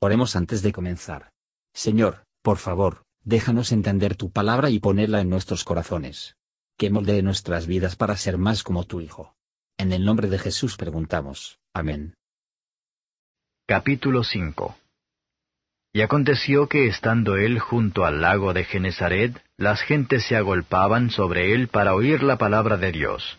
Oremos antes de comenzar. Señor, por favor, déjanos entender tu palabra y ponerla en nuestros corazones. Que moldee nuestras vidas para ser más como tu Hijo. En el nombre de Jesús preguntamos. Amén. Capítulo 5 Y aconteció que estando él junto al lago de Genezaret, las gentes se agolpaban sobre él para oír la palabra de Dios.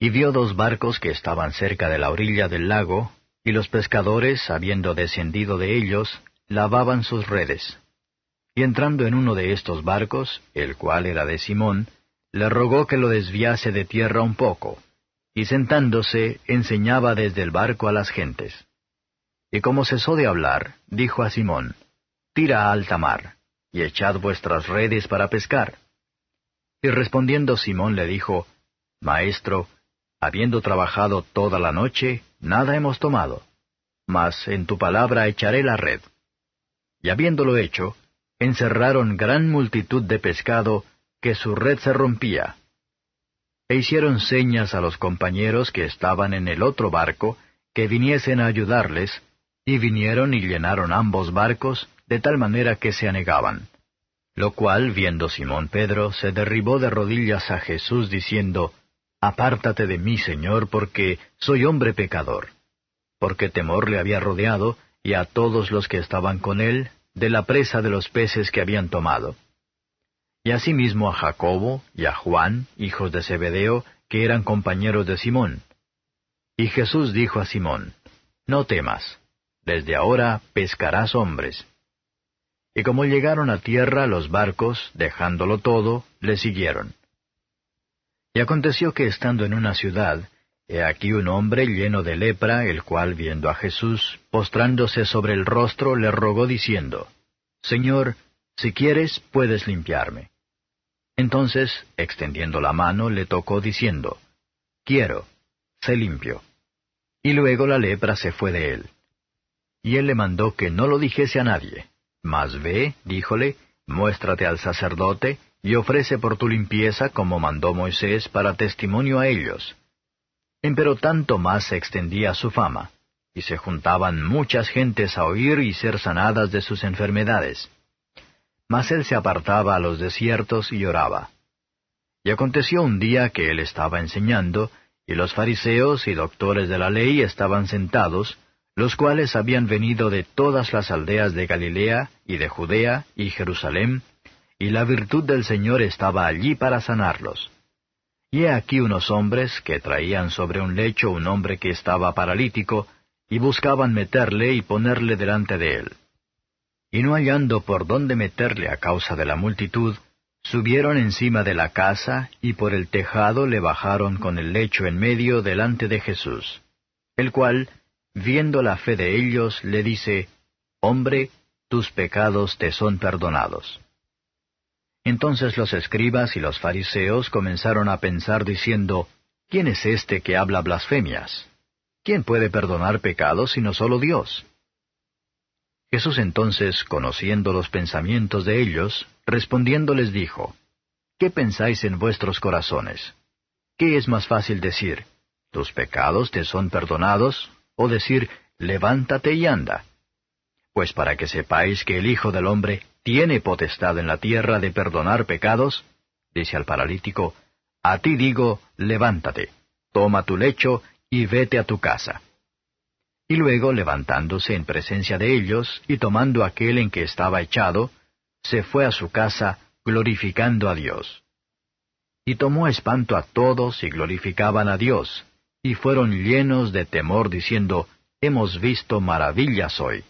Y vio dos barcos que estaban cerca de la orilla del lago, y los pescadores, habiendo descendido de ellos, lavaban sus redes. Y entrando en uno de estos barcos, el cual era de Simón, le rogó que lo desviase de tierra un poco, y sentándose enseñaba desde el barco a las gentes. Y como cesó de hablar, dijo a Simón, Tira a alta mar, y echad vuestras redes para pescar. Y respondiendo Simón le dijo, Maestro, habiendo trabajado toda la noche, nada hemos tomado, mas en tu palabra echaré la red. Y habiéndolo hecho, encerraron gran multitud de pescado, que su red se rompía. E hicieron señas a los compañeros que estaban en el otro barco, que viniesen a ayudarles, y vinieron y llenaron ambos barcos, de tal manera que se anegaban. Lo cual, viendo Simón Pedro, se derribó de rodillas a Jesús, diciendo, Apártate de mí, Señor, porque soy hombre pecador. Porque temor le había rodeado, y a todos los que estaban con él, de la presa de los peces que habían tomado. Y asimismo a Jacobo y a Juan, hijos de Zebedeo, que eran compañeros de Simón. Y Jesús dijo a Simón, No temas, desde ahora pescarás hombres. Y como llegaron a tierra los barcos, dejándolo todo, le siguieron. Y aconteció que estando en una ciudad, he aquí un hombre lleno de lepra, el cual viendo a Jesús, postrándose sobre el rostro, le rogó diciendo, Señor, si quieres, puedes limpiarme. Entonces, extendiendo la mano, le tocó diciendo, Quiero, sé limpio. Y luego la lepra se fue de él. Y él le mandó que no lo dijese a nadie. Mas ve, díjole, muéstrate al sacerdote, y ofrece por tu limpieza como mandó Moisés para testimonio a ellos. Empero tanto más se extendía su fama, y se juntaban muchas gentes a oír y ser sanadas de sus enfermedades. Mas él se apartaba a los desiertos y oraba. Y aconteció un día que él estaba enseñando, y los fariseos y doctores de la ley estaban sentados, los cuales habían venido de todas las aldeas de Galilea y de Judea y Jerusalén, y la virtud del Señor estaba allí para sanarlos. Y he aquí unos hombres que traían sobre un lecho un hombre que estaba paralítico, y buscaban meterle y ponerle delante de él. Y no hallando por dónde meterle a causa de la multitud, subieron encima de la casa y por el tejado le bajaron con el lecho en medio delante de Jesús, el cual, viendo la fe de ellos, le dice, Hombre, tus pecados te son perdonados. Entonces los escribas y los fariseos comenzaron a pensar diciendo, ¿quién es este que habla blasfemias? ¿Quién puede perdonar pecados sino solo Dios? Jesús entonces, conociendo los pensamientos de ellos, respondiendo les dijo, ¿Qué pensáis en vuestros corazones? ¿Qué es más fácil decir, tus pecados te son perdonados, o decir, levántate y anda? Pues para que sepáis que el Hijo del Hombre tiene potestad en la tierra de perdonar pecados, dice al paralítico, a ti digo, levántate, toma tu lecho y vete a tu casa. Y luego, levantándose en presencia de ellos, y tomando aquel en que estaba echado, se fue a su casa, glorificando a Dios. Y tomó espanto a todos y glorificaban a Dios, y fueron llenos de temor diciendo, Hemos visto maravillas hoy.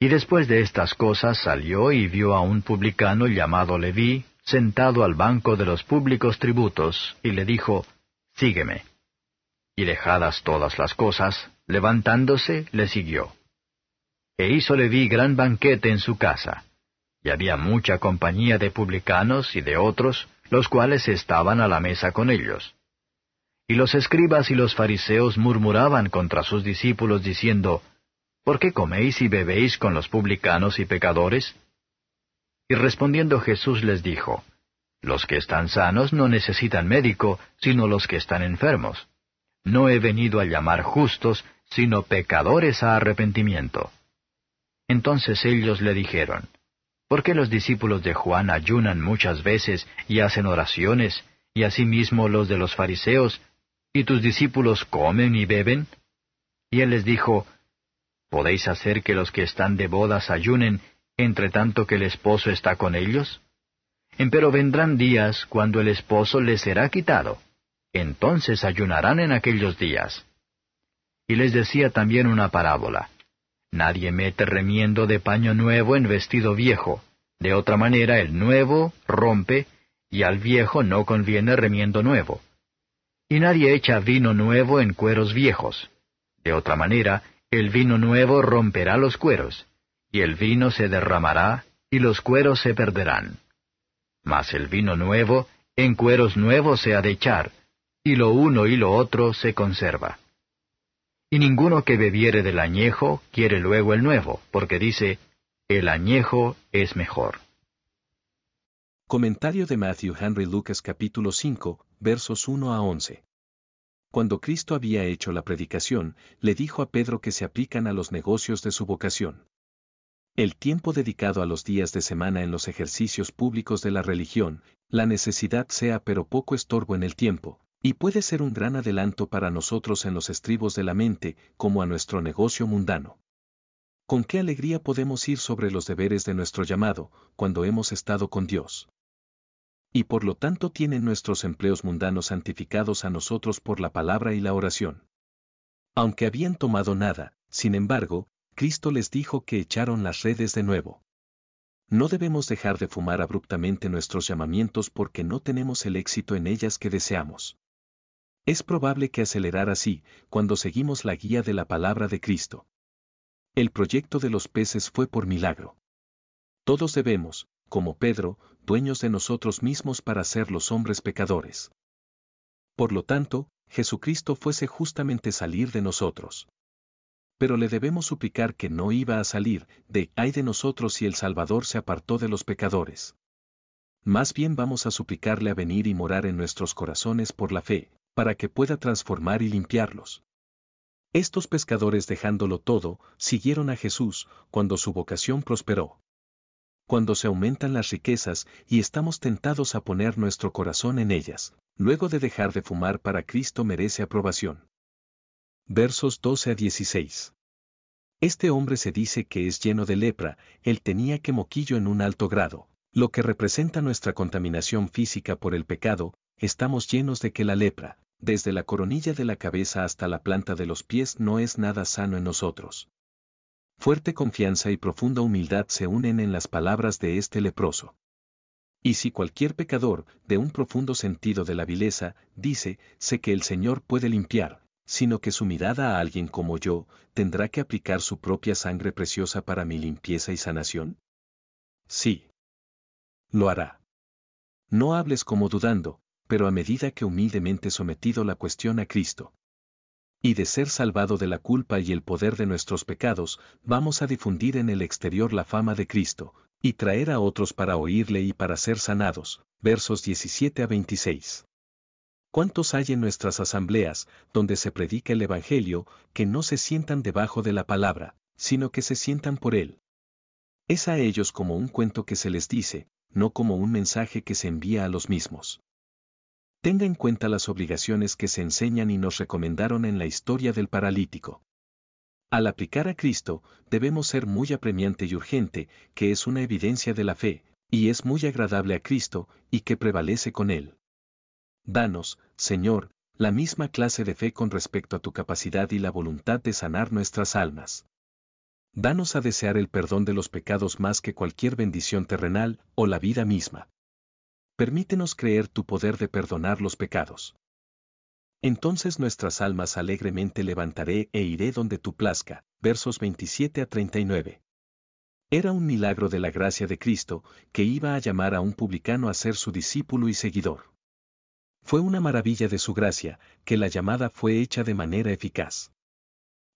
Y después de estas cosas salió y vio a un publicano llamado Leví, sentado al banco de los públicos tributos, y le dijo, Sígueme. Y dejadas todas las cosas, levantándose, le siguió. E hizo Leví gran banquete en su casa, y había mucha compañía de publicanos y de otros, los cuales estaban a la mesa con ellos. Y los escribas y los fariseos murmuraban contra sus discípulos diciendo, ¿Por qué coméis y bebéis con los publicanos y pecadores? Y respondiendo Jesús les dijo, Los que están sanos no necesitan médico, sino los que están enfermos. No he venido a llamar justos, sino pecadores a arrepentimiento. Entonces ellos le dijeron, ¿Por qué los discípulos de Juan ayunan muchas veces y hacen oraciones, y asimismo los de los fariseos, y tus discípulos comen y beben? Y él les dijo, ¿Podéis hacer que los que están de bodas ayunen, entre tanto que el esposo está con ellos? Empero vendrán días cuando el esposo les será quitado. Entonces ayunarán en aquellos días. Y les decía también una parábola. Nadie mete remiendo de paño nuevo en vestido viejo. De otra manera el nuevo rompe, y al viejo no conviene remiendo nuevo. Y nadie echa vino nuevo en cueros viejos. De otra manera, el vino nuevo romperá los cueros, y el vino se derramará, y los cueros se perderán. Mas el vino nuevo, en cueros nuevos se ha de echar, y lo uno y lo otro se conserva. Y ninguno que bebiere del añejo quiere luego el nuevo, porque dice, el añejo es mejor. Comentario de Matthew Henry Lucas capítulo 5, versos 1 a 11. Cuando Cristo había hecho la predicación, le dijo a Pedro que se aplican a los negocios de su vocación. El tiempo dedicado a los días de semana en los ejercicios públicos de la religión, la necesidad sea pero poco estorbo en el tiempo, y puede ser un gran adelanto para nosotros en los estribos de la mente, como a nuestro negocio mundano. ¿Con qué alegría podemos ir sobre los deberes de nuestro llamado, cuando hemos estado con Dios? Y por lo tanto tienen nuestros empleos mundanos santificados a nosotros por la palabra y la oración. Aunque habían tomado nada, sin embargo, Cristo les dijo que echaron las redes de nuevo. No debemos dejar de fumar abruptamente nuestros llamamientos porque no tenemos el éxito en ellas que deseamos. Es probable que acelerar así, cuando seguimos la guía de la palabra de Cristo. El proyecto de los peces fue por milagro. Todos debemos, como Pedro, dueños de nosotros mismos para ser los hombres pecadores. Por lo tanto, Jesucristo fuese justamente salir de nosotros. Pero le debemos suplicar que no iba a salir de ay de nosotros si el Salvador se apartó de los pecadores. Más bien vamos a suplicarle a venir y morar en nuestros corazones por la fe, para que pueda transformar y limpiarlos. Estos pescadores dejándolo todo, siguieron a Jesús, cuando su vocación prosperó. Cuando se aumentan las riquezas y estamos tentados a poner nuestro corazón en ellas, luego de dejar de fumar para Cristo merece aprobación. Versos 12 a 16. Este hombre se dice que es lleno de lepra, él tenía que moquillo en un alto grado, lo que representa nuestra contaminación física por el pecado, estamos llenos de que la lepra, desde la coronilla de la cabeza hasta la planta de los pies no es nada sano en nosotros. Fuerte confianza y profunda humildad se unen en las palabras de este leproso. Y si cualquier pecador, de un profundo sentido de la vileza, dice, sé que el Señor puede limpiar, sino que su mirada a alguien como yo, tendrá que aplicar su propia sangre preciosa para mi limpieza y sanación? Sí. Lo hará. No hables como dudando, pero a medida que humildemente sometido la cuestión a Cristo. Y de ser salvado de la culpa y el poder de nuestros pecados, vamos a difundir en el exterior la fama de Cristo, y traer a otros para oírle y para ser sanados. Versos 17 a 26. ¿Cuántos hay en nuestras asambleas, donde se predica el Evangelio, que no se sientan debajo de la palabra, sino que se sientan por él? Es a ellos como un cuento que se les dice, no como un mensaje que se envía a los mismos. Tenga en cuenta las obligaciones que se enseñan y nos recomendaron en la historia del paralítico. Al aplicar a Cristo, debemos ser muy apremiante y urgente, que es una evidencia de la fe, y es muy agradable a Cristo, y que prevalece con Él. Danos, Señor, la misma clase de fe con respecto a tu capacidad y la voluntad de sanar nuestras almas. Danos a desear el perdón de los pecados más que cualquier bendición terrenal o la vida misma permítenos creer tu poder de perdonar los pecados. Entonces nuestras almas alegremente levantaré e iré donde tú plazca. Versos 27 a 39. Era un milagro de la gracia de Cristo, que iba a llamar a un publicano a ser su discípulo y seguidor. Fue una maravilla de su gracia, que la llamada fue hecha de manera eficaz.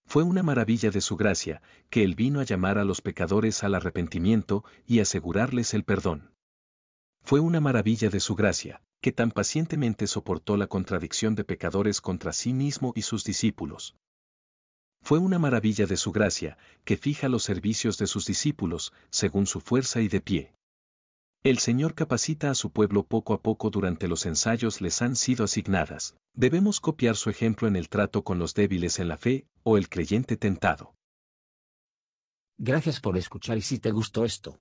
Fue una maravilla de su gracia, que él vino a llamar a los pecadores al arrepentimiento y asegurarles el perdón. Fue una maravilla de su gracia, que tan pacientemente soportó la contradicción de pecadores contra sí mismo y sus discípulos. Fue una maravilla de su gracia, que fija los servicios de sus discípulos, según su fuerza y de pie. El Señor capacita a su pueblo poco a poco durante los ensayos les han sido asignadas. Debemos copiar su ejemplo en el trato con los débiles en la fe, o el creyente tentado. Gracias por escuchar y si te gustó esto,